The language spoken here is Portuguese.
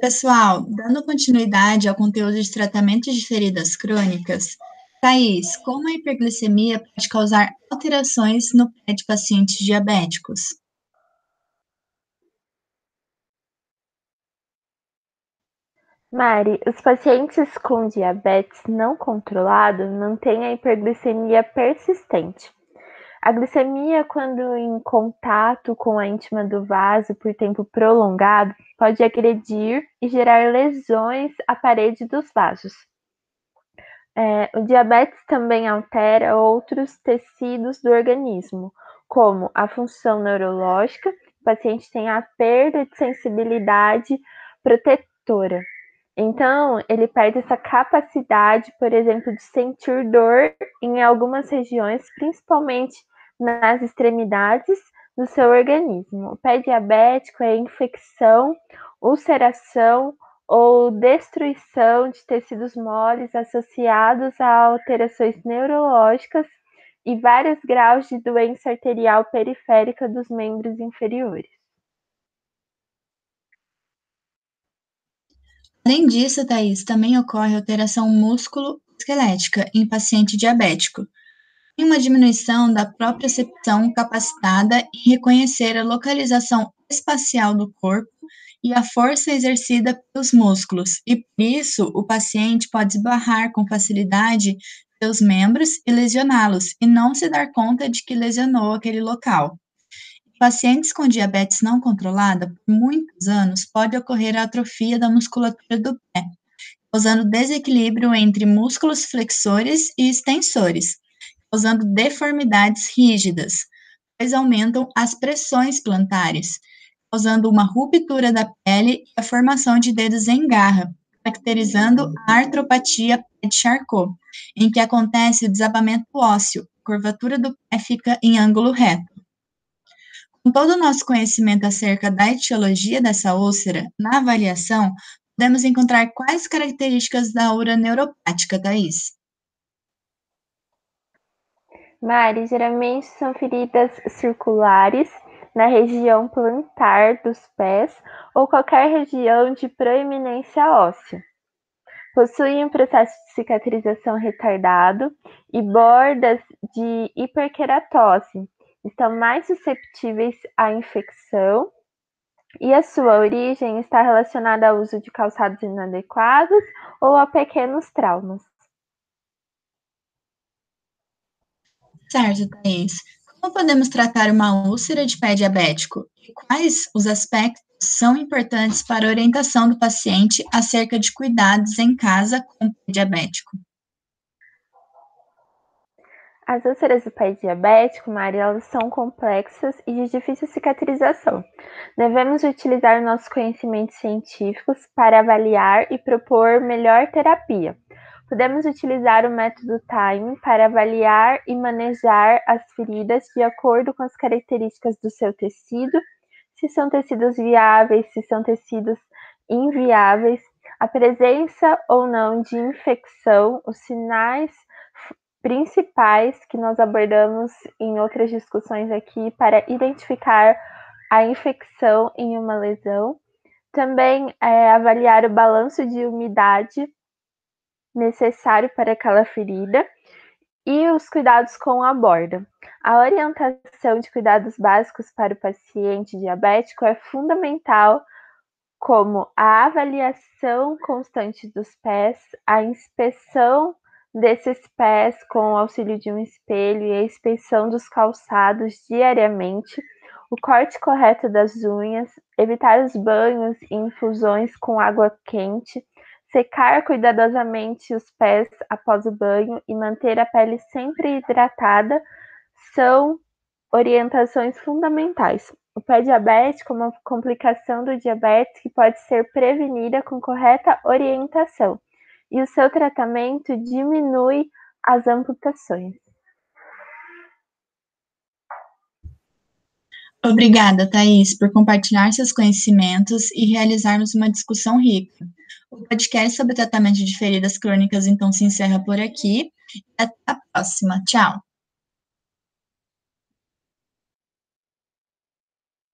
Pessoal, dando continuidade ao conteúdo de tratamento de feridas crônicas, Thaís, como a hiperglicemia pode causar alterações no pé de pacientes diabéticos? Mari, os pacientes com diabetes não controlado mantêm a hiperglicemia persistente. A glicemia, quando em contato com a íntima do vaso por tempo prolongado, pode agredir e gerar lesões à parede dos vasos. É, o diabetes também altera outros tecidos do organismo, como a função neurológica, o paciente tem a perda de sensibilidade protetora. Então, ele perde essa capacidade, por exemplo, de sentir dor em algumas regiões, principalmente nas extremidades do seu organismo. O pé diabético é infecção, ulceração ou destruição de tecidos moles associados a alterações neurológicas e vários graus de doença arterial periférica dos membros inferiores. Além disso, Thais, também ocorre alteração músculo-esquelética em paciente diabético, tem uma diminuição da propriocepção capacitada em reconhecer a localização espacial do corpo e a força exercida pelos músculos, e por isso o paciente pode esbarrar com facilidade seus membros e lesioná-los, e não se dar conta de que lesionou aquele local. Pacientes com diabetes não controlada, por muitos anos, pode ocorrer a atrofia da musculatura do pé, causando desequilíbrio entre músculos flexores e extensores, causando deformidades rígidas, pois aumentam as pressões plantares, causando uma ruptura da pele e a formação de dedos em garra, caracterizando a artropatia de Charcot, em que acontece o desabamento ósseo, a curvatura do pé fica em ângulo reto. Com todo o nosso conhecimento acerca da etiologia dessa úlcera, na avaliação, podemos encontrar quais características da úlcera neuropática, Thais? Mari, geralmente são feridas circulares na região plantar dos pés ou qualquer região de proeminência óssea. Possuem um processo de cicatrização retardado e bordas de hiperqueratose. Estão mais susceptíveis à infecção e a sua origem está relacionada ao uso de calçados inadequados ou a pequenos traumas. Certo, Thais. Como podemos tratar uma úlcera de pé diabético? E quais os aspectos são importantes para a orientação do paciente acerca de cuidados em casa com o pé diabético? As úlceras do pé diabético, Maria, elas são complexas e de difícil cicatrização. Devemos utilizar nossos conhecimentos científicos para avaliar e propor melhor terapia. Podemos utilizar o método Time para avaliar e manejar as feridas de acordo com as características do seu tecido, se são tecidos viáveis, se são tecidos inviáveis, a presença ou não de infecção, os sinais principais que nós abordamos em outras discussões aqui para identificar a infecção em uma lesão. Também é, avaliar o balanço de umidade necessário para aquela ferida e os cuidados com a borda. A orientação de cuidados básicos para o paciente diabético é fundamental, como a avaliação constante dos pés, a inspeção desses pés com o auxílio de um espelho e a inspeção dos calçados diariamente, o corte correto das unhas, evitar os banhos e infusões com água quente, Secar cuidadosamente os pés após o banho e manter a pele sempre hidratada são orientações fundamentais. O pé diabético é uma complicação do diabetes que pode ser prevenida com correta orientação, e o seu tratamento diminui as amputações. Obrigada, Thais, por compartilhar seus conhecimentos e realizarmos uma discussão rica. O podcast sobre tratamento de feridas crônicas então se encerra por aqui. Até a próxima. Tchau.